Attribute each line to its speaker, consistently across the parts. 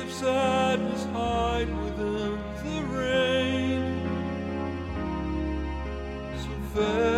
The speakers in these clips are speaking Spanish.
Speaker 1: of sadness hide within the rain. So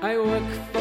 Speaker 1: I work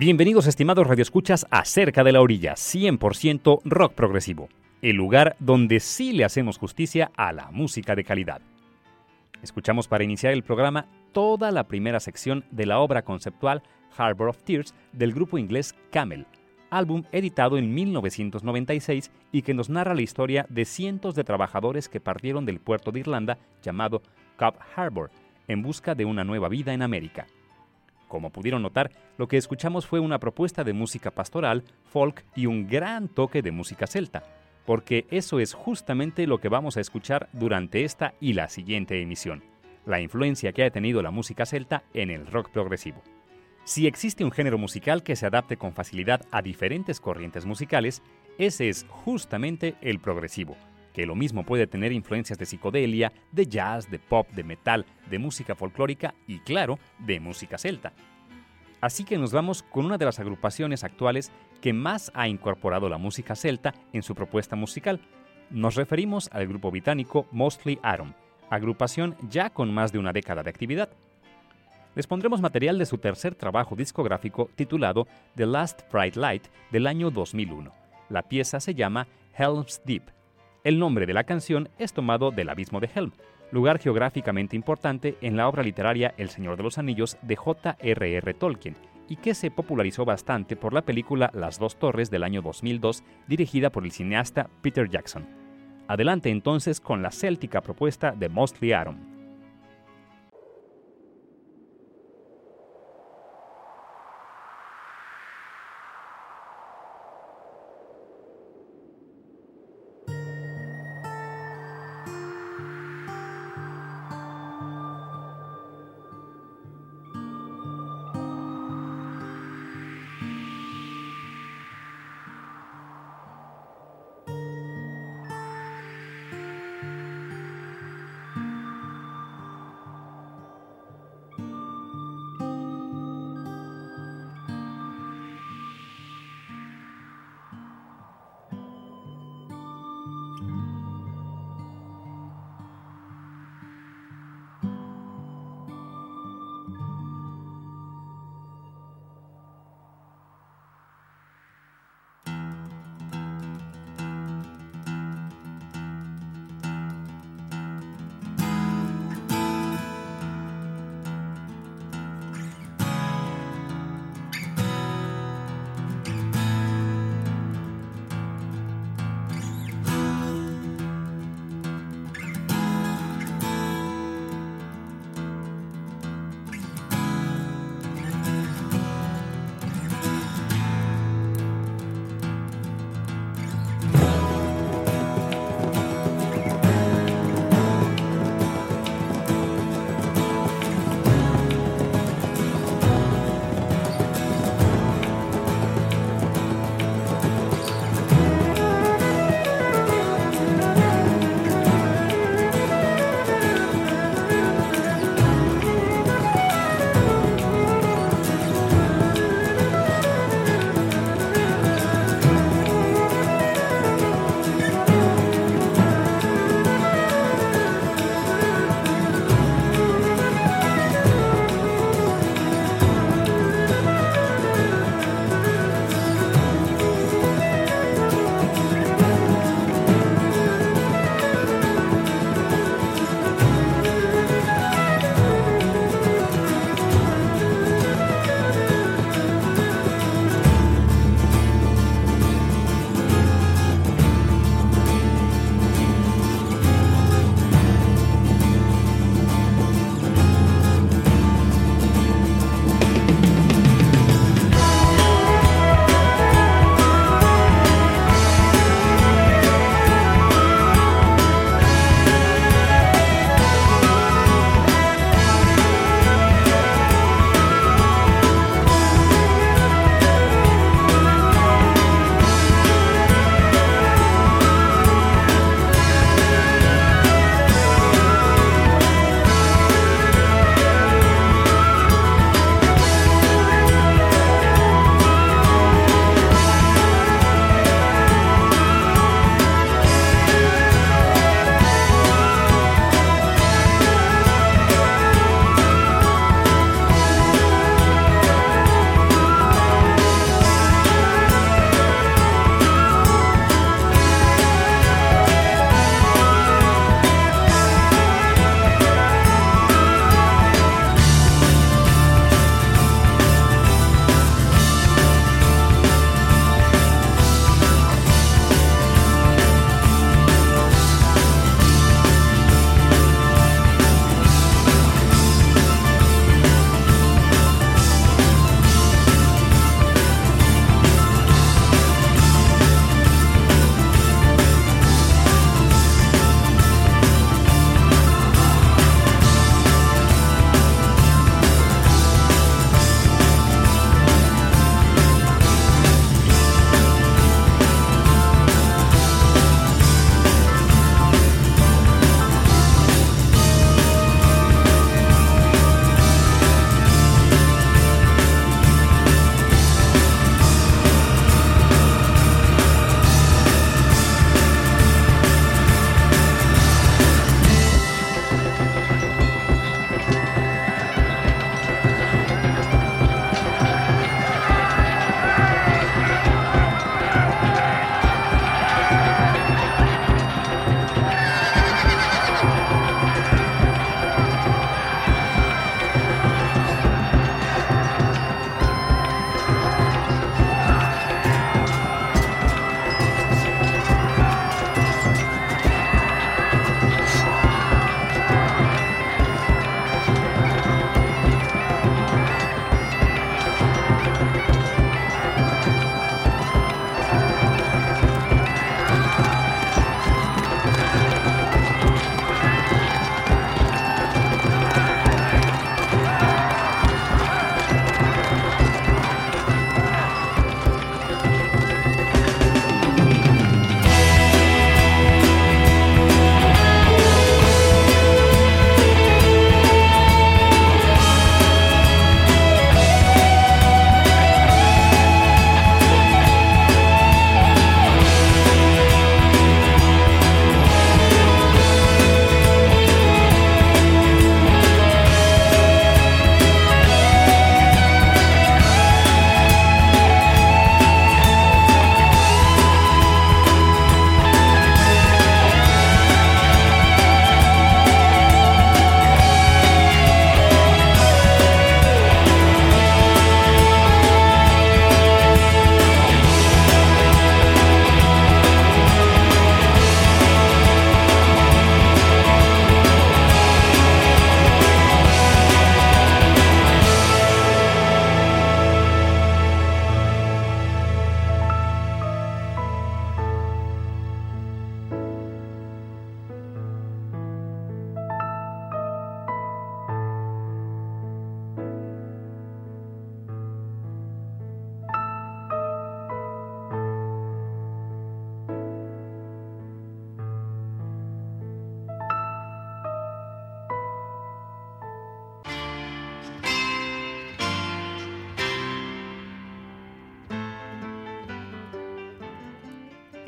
Speaker 2: Bienvenidos estimados radioescuchas a Cerca de la Orilla, 100% rock progresivo, el lugar donde sí le hacemos justicia a la música de calidad. Escuchamos para iniciar el programa toda la primera sección de la obra conceptual Harbor of Tears del grupo inglés Camel, álbum editado en 1996 y que nos narra la historia de cientos de trabajadores que partieron del puerto de Irlanda llamado Cobb Harbor en busca de una nueva vida en América. Como pudieron notar, lo que escuchamos fue una propuesta de música pastoral, folk y un gran toque de música celta, porque eso es justamente lo que vamos a escuchar durante esta y la siguiente emisión, la influencia que ha tenido la música celta en el rock progresivo. Si existe un género musical que se adapte con facilidad a diferentes corrientes musicales, ese es justamente el progresivo, que lo mismo puede tener influencias de psicodelia, de jazz, de pop, de metal, de música folclórica y, claro, de música celta. Así que nos vamos con una de las agrupaciones actuales que más ha incorporado la música celta en su propuesta musical. Nos referimos al grupo británico Mostly Atom, agrupación ya con más de una década de actividad les pondremos material de su tercer trabajo discográfico titulado The Last Bright Light del año 2001. La pieza se llama Helm's Deep. El nombre de la canción es tomado del abismo de Helm, lugar geográficamente importante en la obra literaria El Señor de los Anillos de J.R.R. Tolkien, y que se popularizó bastante por la película Las dos Torres del año 2002, dirigida por el cineasta Peter Jackson. Adelante entonces con la céltica propuesta de Mostly Atom.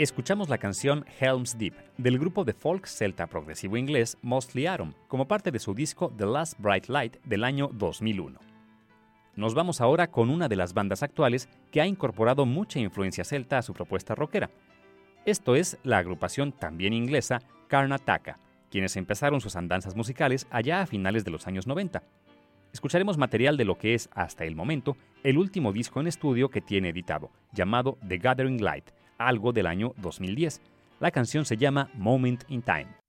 Speaker 2: Escuchamos la canción Helm's Deep del grupo de folk celta progresivo inglés Mostly Atom como parte de su disco The Last Bright Light del año 2001. Nos vamos ahora con una de las bandas actuales que ha incorporado mucha influencia celta a su propuesta rockera. Esto es la agrupación también inglesa Karnataka, quienes empezaron sus andanzas musicales allá a finales de los años 90. Escucharemos material de lo que es, hasta el momento, el último disco en estudio que tiene editado, llamado The Gathering Light, algo del año 2010. La canción se llama Moment in Time.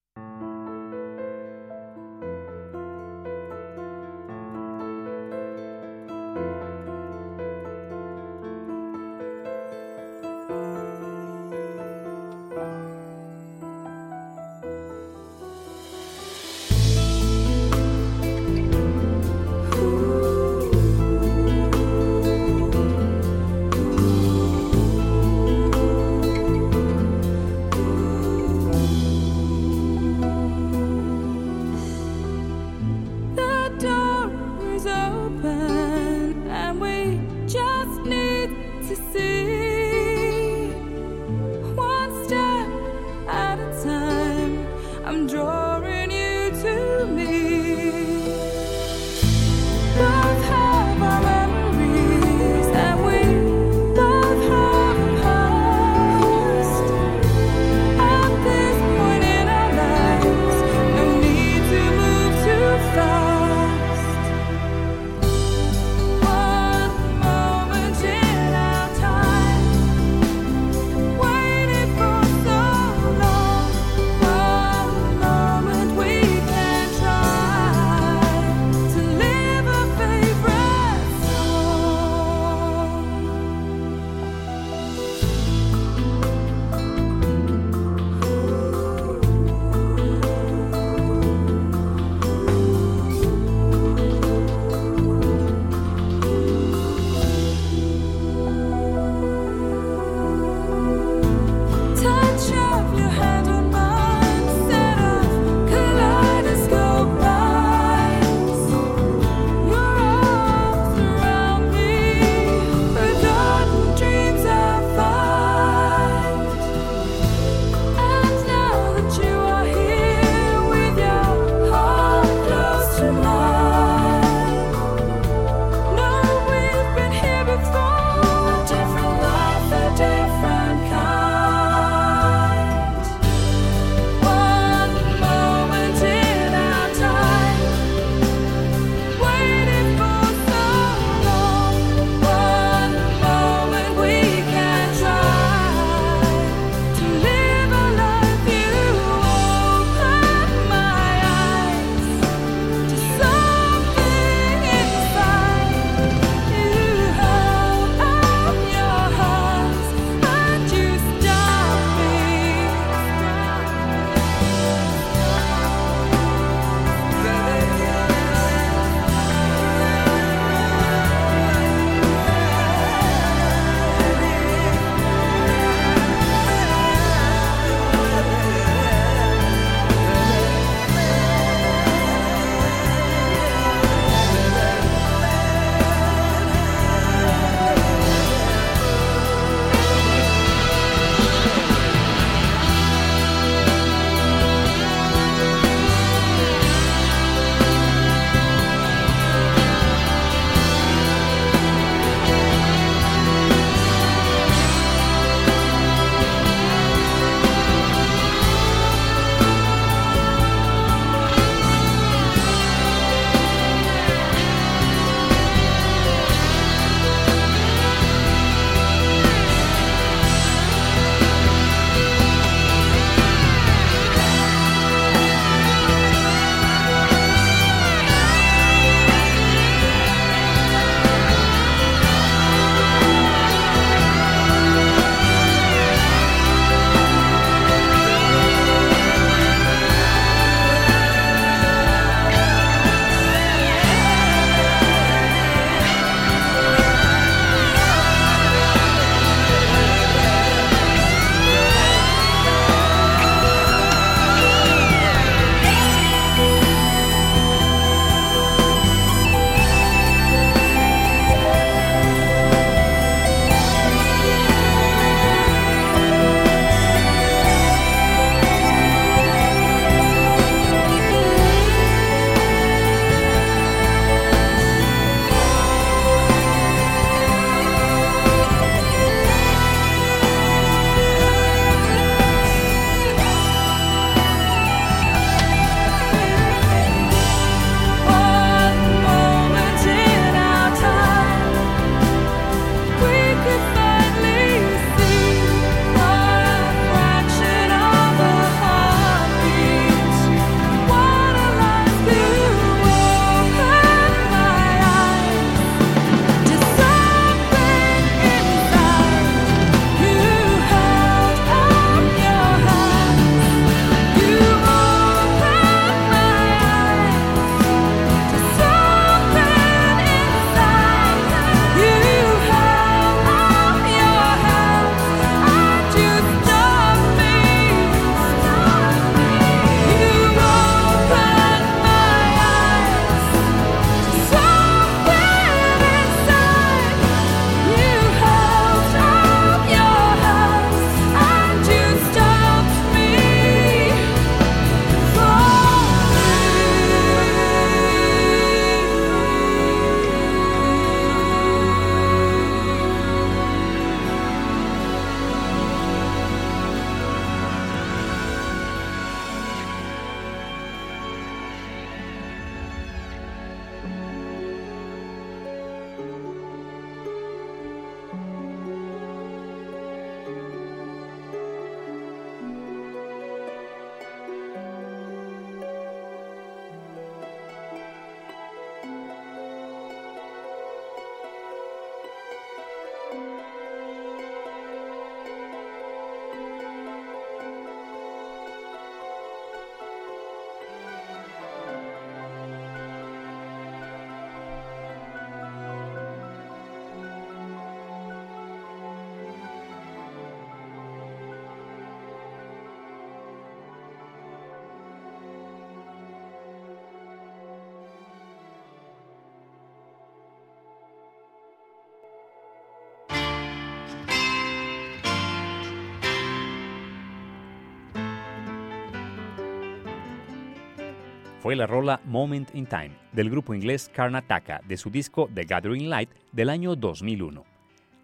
Speaker 2: Fue la rola Moment in Time del grupo inglés Karnataka de su disco The Gathering Light del año 2001.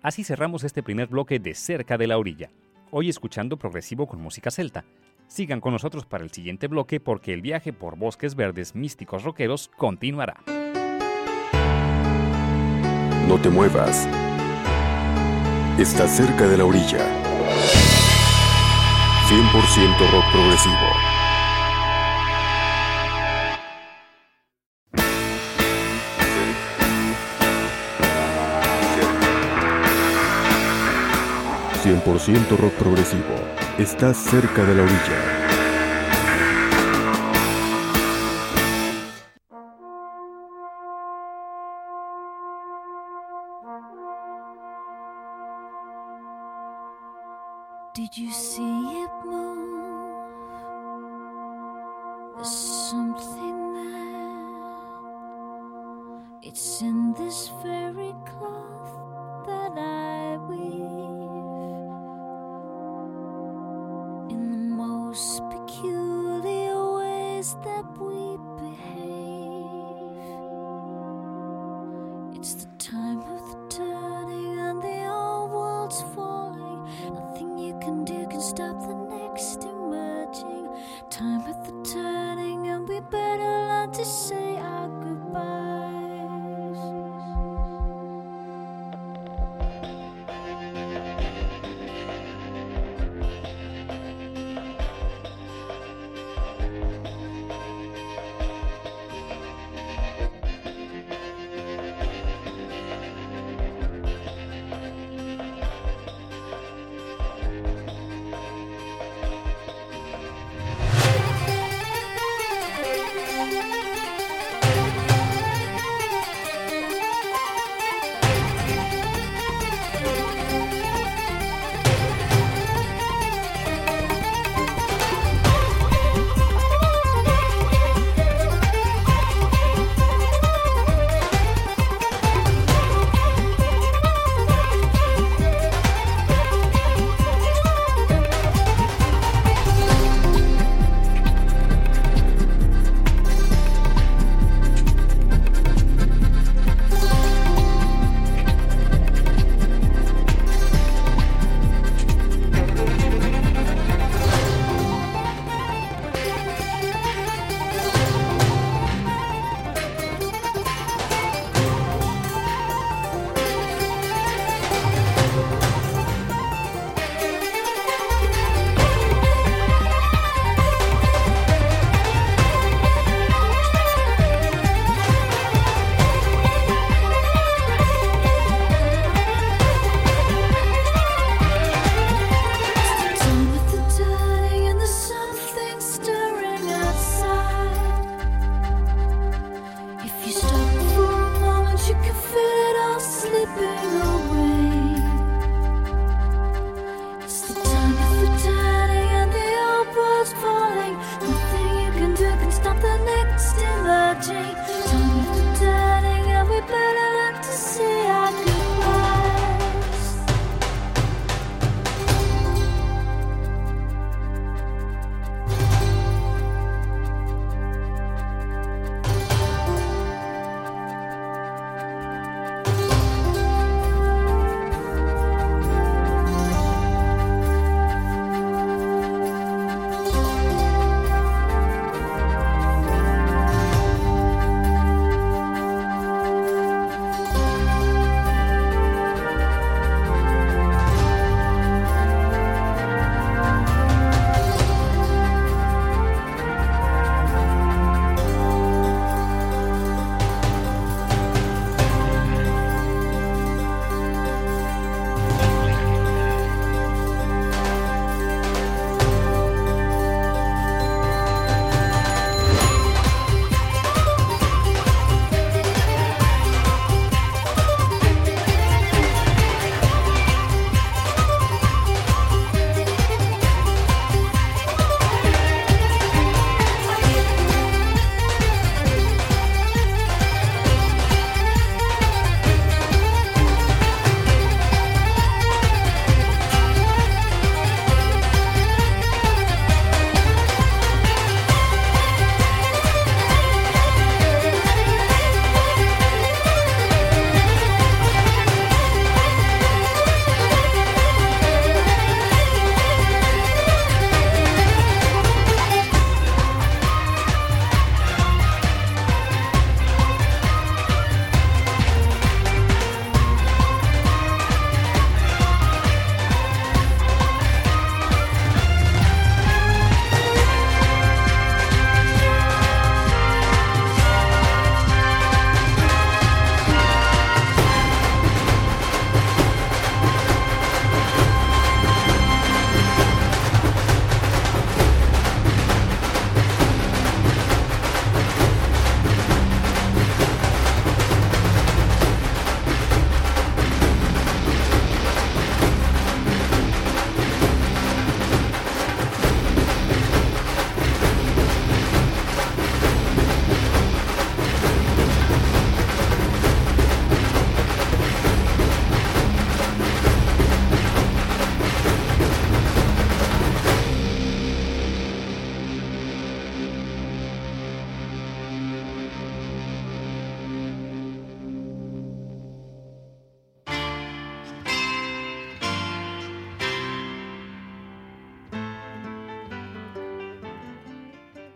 Speaker 2: Así cerramos este primer bloque de Cerca de la Orilla, hoy escuchando progresivo con música celta. Sigan con nosotros para el siguiente bloque porque el viaje por bosques verdes místicos rockeros continuará.
Speaker 3: No te muevas. Estás cerca de la orilla. 100% rock progresivo. 100% rock progresivo. Estás cerca de la orilla.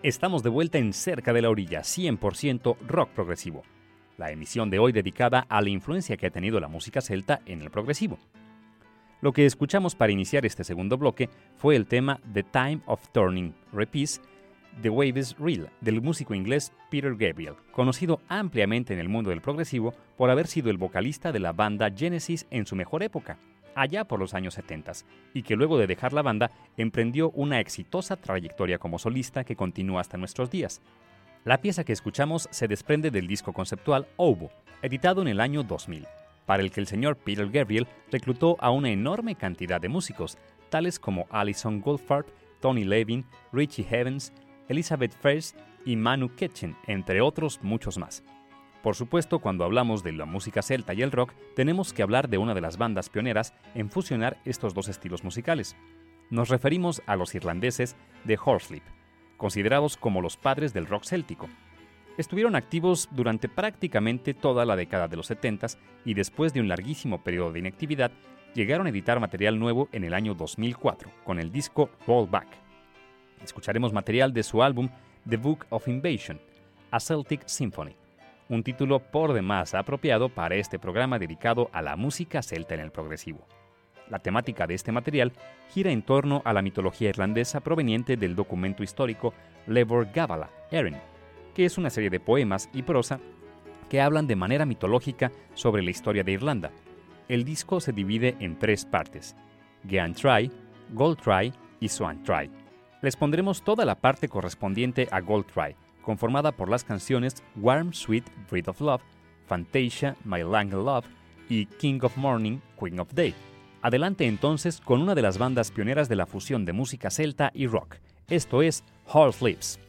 Speaker 2: Estamos de vuelta en Cerca de la Orilla, 100% rock progresivo. La emisión de hoy dedicada a la influencia que ha tenido la música celta en el progresivo. Lo que escuchamos para iniciar este segundo bloque fue el tema The Time of Turning Repeats, The Wave is Real, del músico inglés Peter Gabriel, conocido ampliamente en el mundo del progresivo por haber sido el vocalista de la banda Genesis en su mejor época, allá por los años 70, y que luego de dejar la banda emprendió una exitosa trayectoria como solista que continúa hasta nuestros días. La pieza que escuchamos se desprende del disco conceptual Obo, editado en el año 2000, para el que el señor Peter Gabriel reclutó a una enorme cantidad de músicos, tales como Alison Goldfarb, Tony Levin, Richie Evans, Elizabeth First y Manu Kitchen, entre otros muchos más. Por supuesto, cuando hablamos de la música celta y el rock, tenemos que hablar de una de las bandas pioneras en fusionar estos dos estilos musicales. Nos referimos a los irlandeses de Horslip, considerados como los padres del rock céltico. Estuvieron activos durante prácticamente toda la década de los 70 y después de un larguísimo periodo de inactividad, llegaron a editar material nuevo en el año 2004 con el disco Roll Back. Escucharemos material de su álbum The Book of Invasion, a Celtic Symphony un título por demás apropiado para este programa dedicado a la música celta en el progresivo. La temática de este material gira en torno a la mitología irlandesa proveniente del documento histórico Lebor Gabala, Erin, que es una serie de poemas y prosa que hablan de manera mitológica sobre la historia de Irlanda. El disco se divide en tres partes, Gean Try, Gold Try y Swan Try. Les pondremos toda la parte correspondiente a Gold Try, conformada por las canciones Warm Sweet Breath of Love, Fantasia My Lang Love y King of Morning, Queen of Day. Adelante entonces con una de las bandas pioneras de la fusión de música celta y rock. Esto es Horse Lips.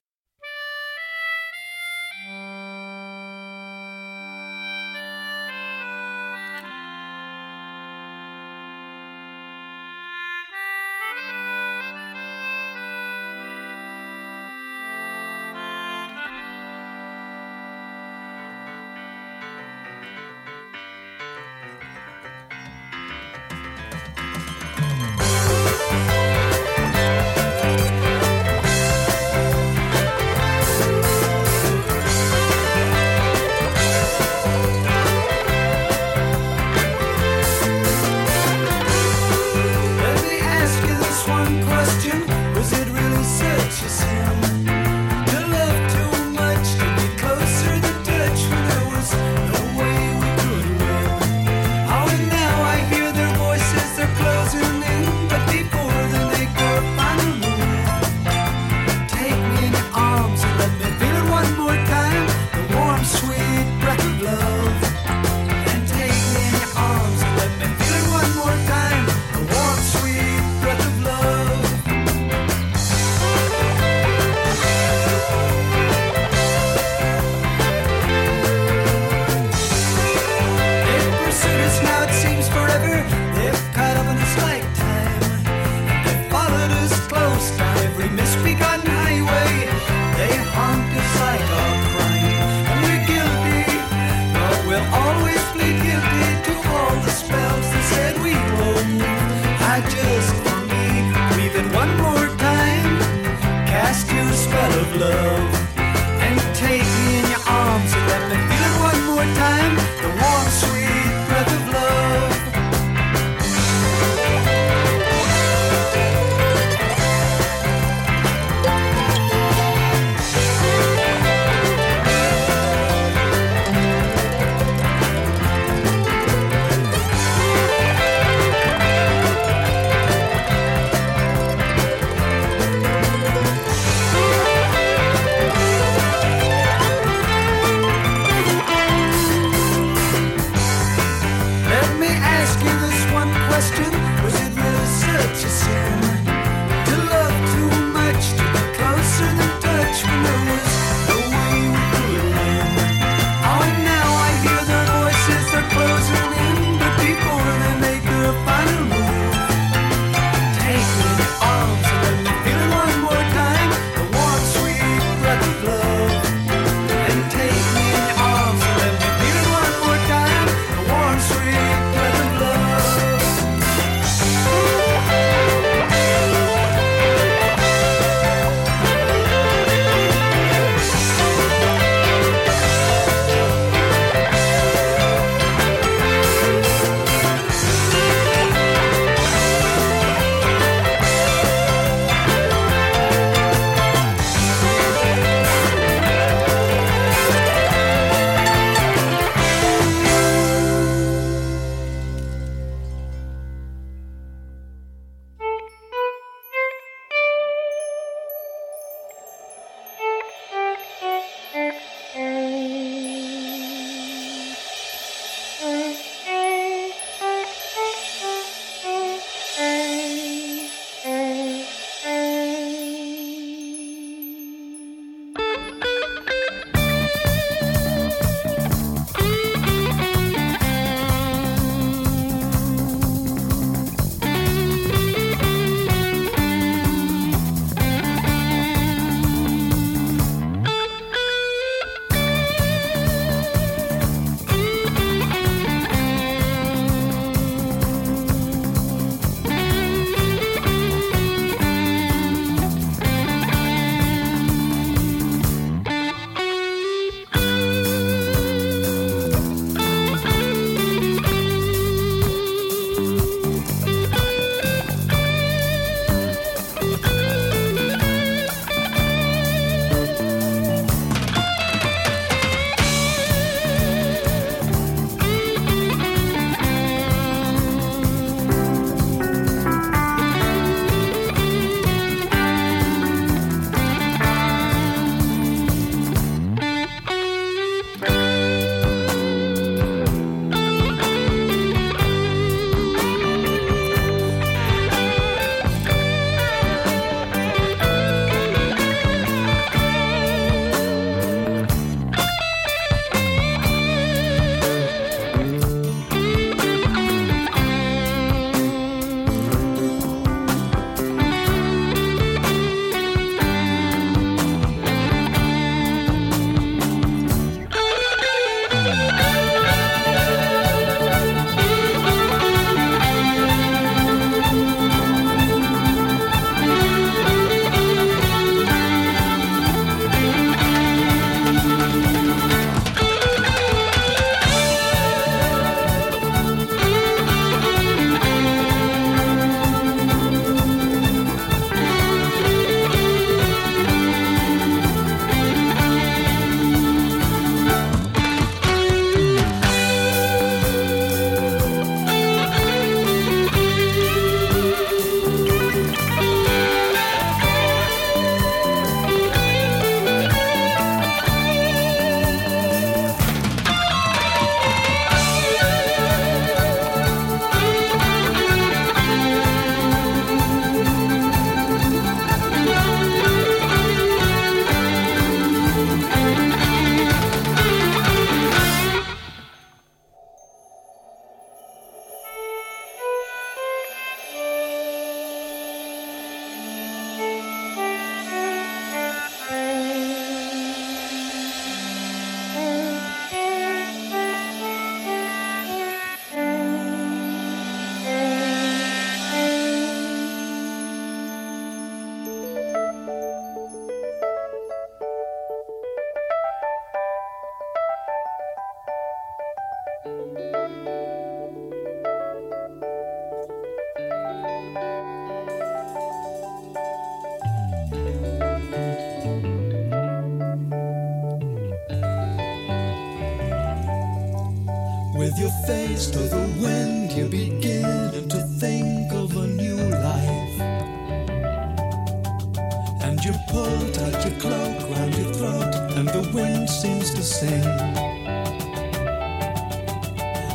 Speaker 4: You pull tight your cloak round your throat, and the wind seems to sing.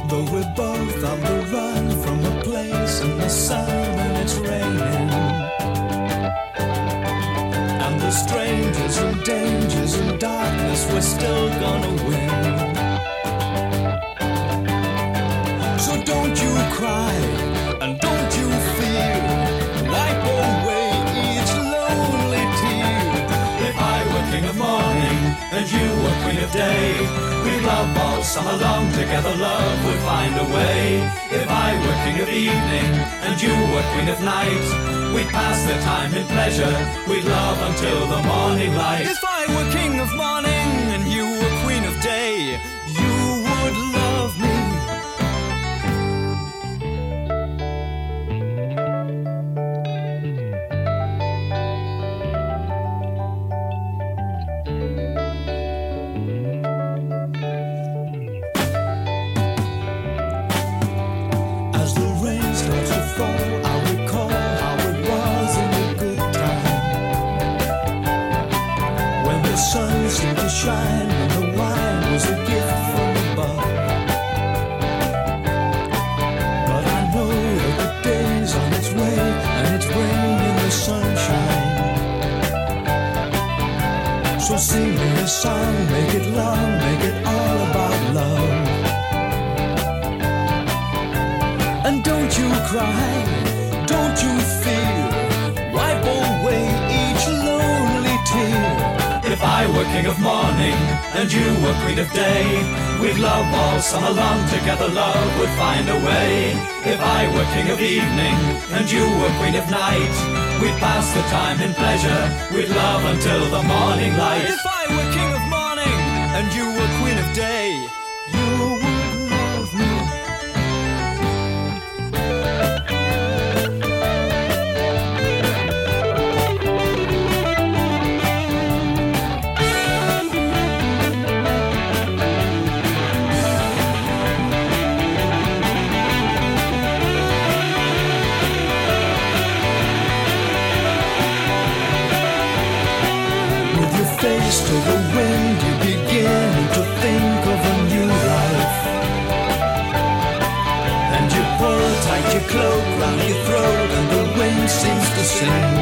Speaker 4: Though we're both on the run from a place in the sun and it's raining. And the strangers and dangers and darkness, we're still gonna win. So don't you cry you
Speaker 5: were queen of day, we'd love all summer long together. Love would find a way. If I were king of evening and you were queen of night, we'd pass the time in pleasure. We'd love until the morning light. Together. Love would find a way. If I were king of evening and you were queen of night, we'd pass the time in pleasure. We'd love until the morning light.
Speaker 4: If I were king of morning and you were queen of day, seems to sing.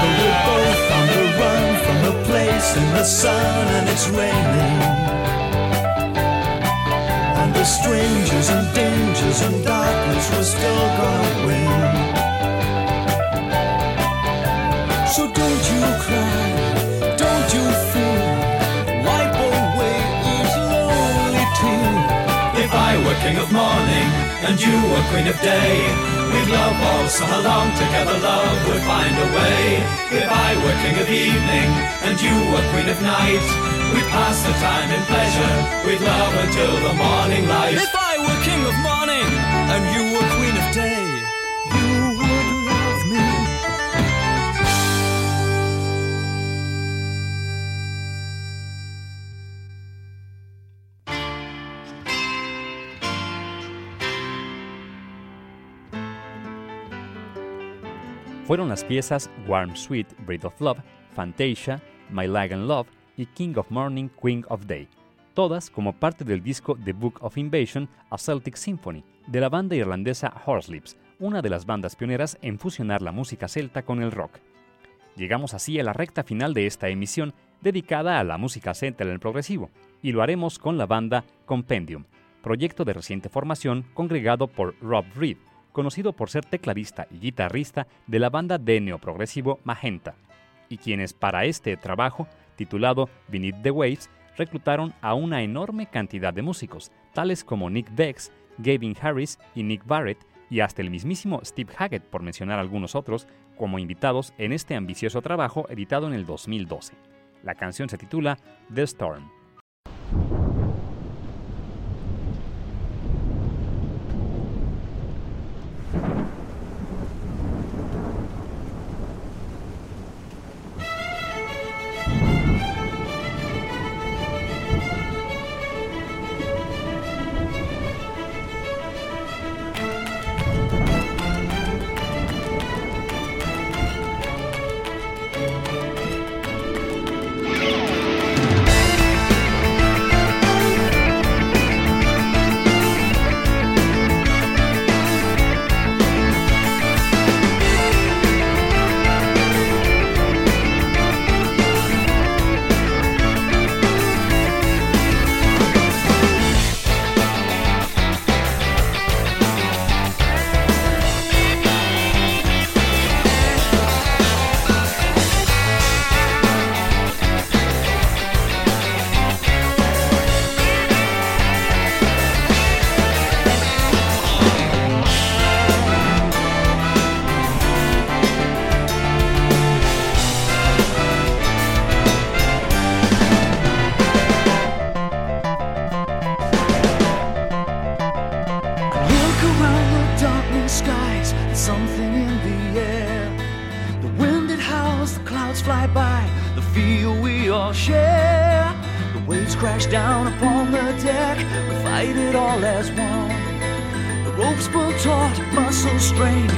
Speaker 4: But we're both on the run from a place in the sun, and it's raining. And the strangers and dangers and darkness, we're still gonna win.
Speaker 5: King of morning and you were queen of day, we'd love all summer long together. Love would find a way. If I were king of evening and you were queen of night, we'd pass the time in pleasure. We'd love until the morning light.
Speaker 4: If I were king of morning and you
Speaker 2: Fueron las piezas Warm Sweet Breath of Love, Fantasia, My Lag and Love y King of Morning, Queen of Day, todas como parte del disco The Book of Invasion, A Celtic Symphony, de la banda irlandesa Horselips, una de las bandas pioneras en fusionar la música celta con el rock. Llegamos así a la recta final de esta emisión dedicada a la música celta en el progresivo, y lo haremos con la banda Compendium, proyecto de reciente formación congregado por Rob Reed, conocido por ser tecladista y guitarrista de la banda de neoprogresivo Magenta, y quienes para este trabajo, titulado Beneath the Waves, reclutaron a una enorme cantidad de músicos, tales como Nick Bex, Gavin Harris y Nick Barrett, y hasta el mismísimo Steve Hackett, por mencionar algunos otros, como invitados en este ambicioso trabajo editado en el 2012. La canción se titula The Storm. strange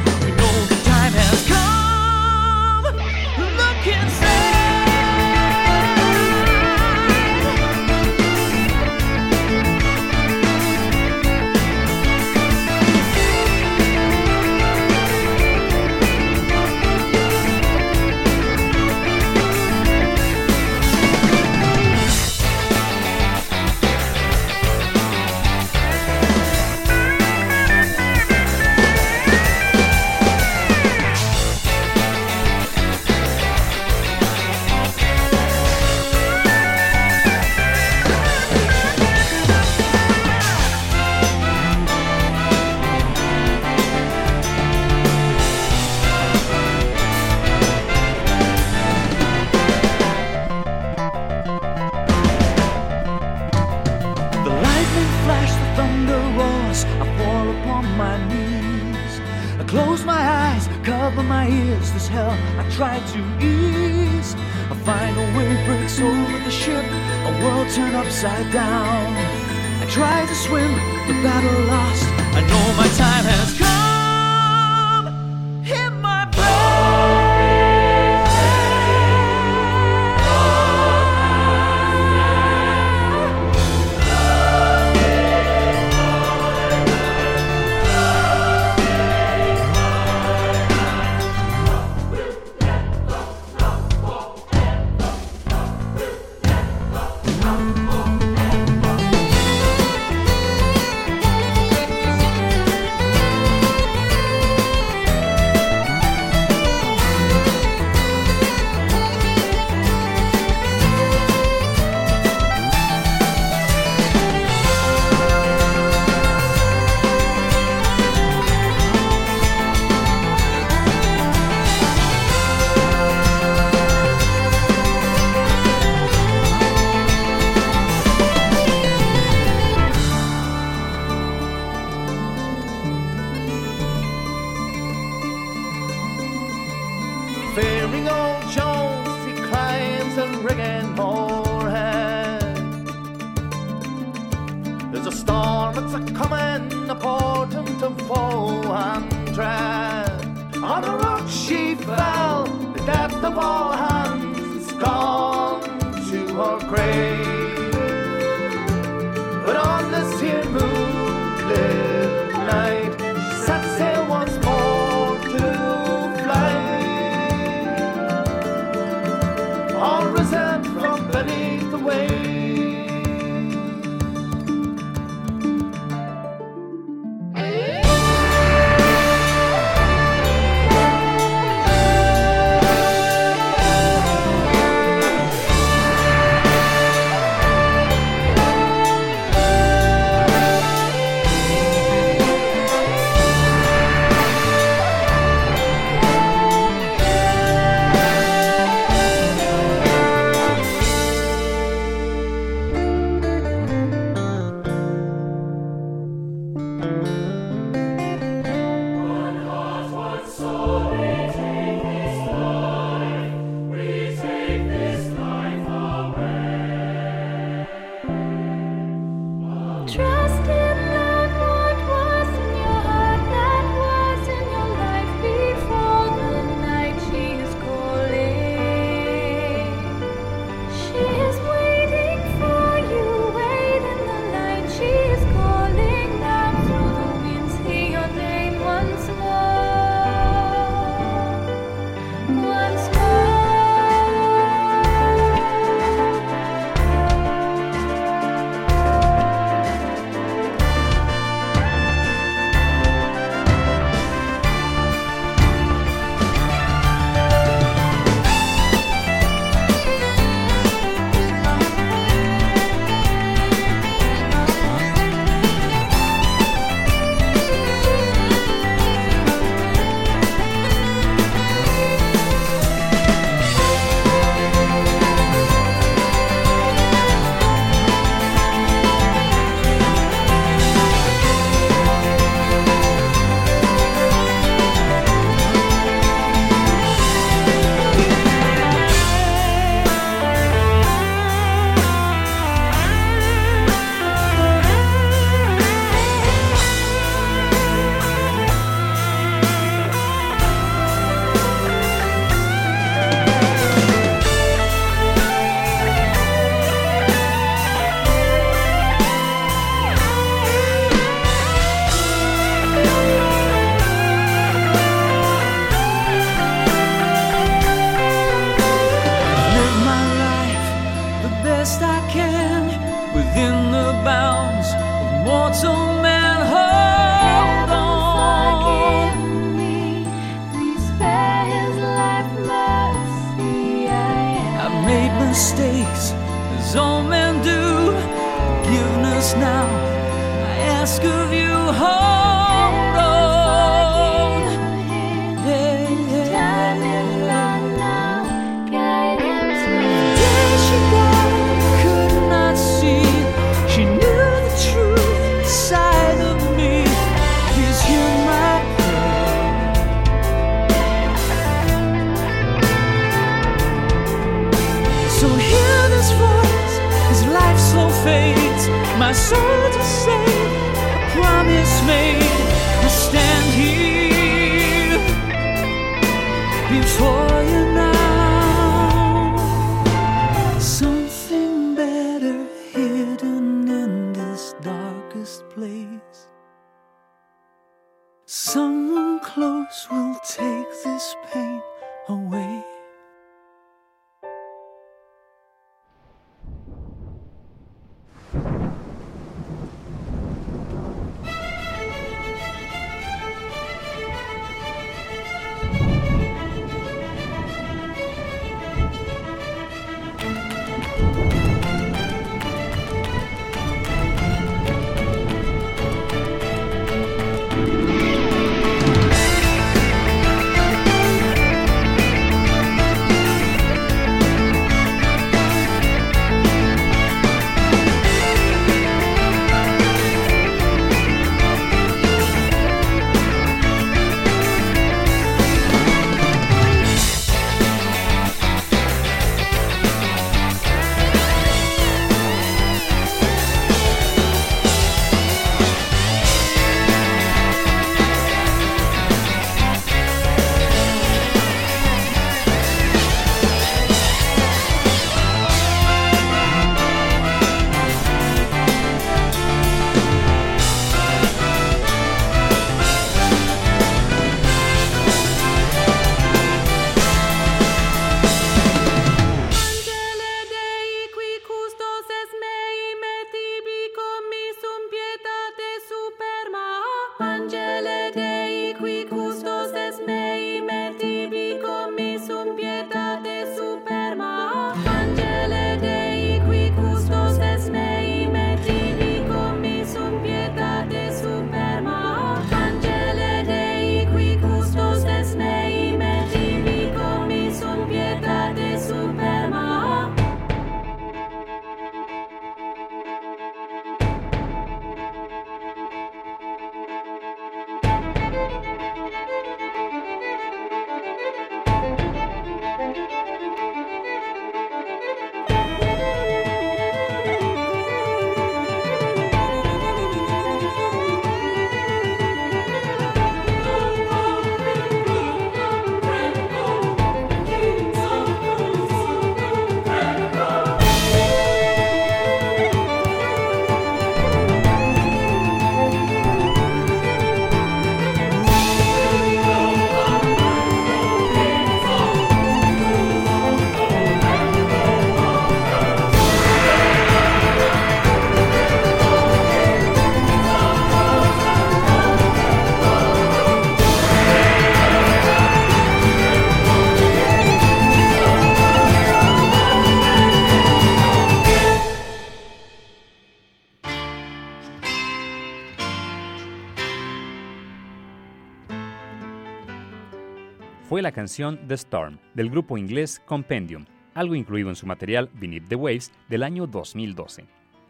Speaker 2: canción The Storm del grupo inglés Compendium, algo incluido en su material Beneath the Waves del año 2012.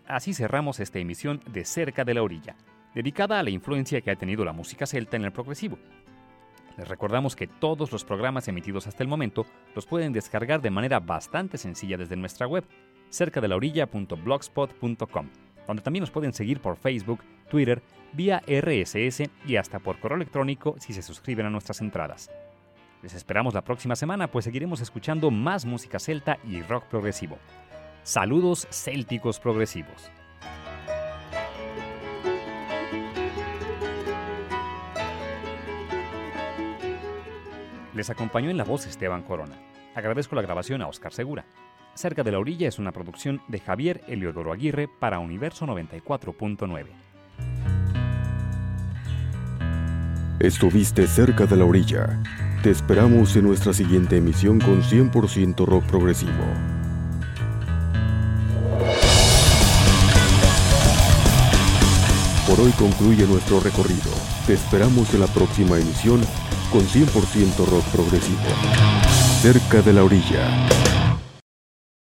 Speaker 2: Así cerramos esta emisión de Cerca de la Orilla, dedicada a la influencia que ha tenido la música celta en el progresivo. Les recordamos que todos los programas emitidos hasta el momento los pueden descargar de manera bastante sencilla desde nuestra web, cerca de la orilla.blogspot.com, donde también nos pueden seguir por Facebook, Twitter, vía RSS y hasta por correo electrónico si se suscriben a nuestras entradas. Les esperamos la próxima semana, pues seguiremos escuchando más música celta y rock progresivo. Saludos célticos progresivos. Les acompañó en la voz Esteban Corona. Agradezco la grabación a Oscar Segura. Cerca de la Orilla es una producción de Javier Eliodoro Aguirre para Universo 94.9.
Speaker 6: Estuviste cerca de la orilla. Te esperamos en nuestra siguiente emisión con 100% rock progresivo. Por hoy concluye nuestro recorrido. Te esperamos en la próxima emisión con 100% rock progresivo. Cerca de la orilla.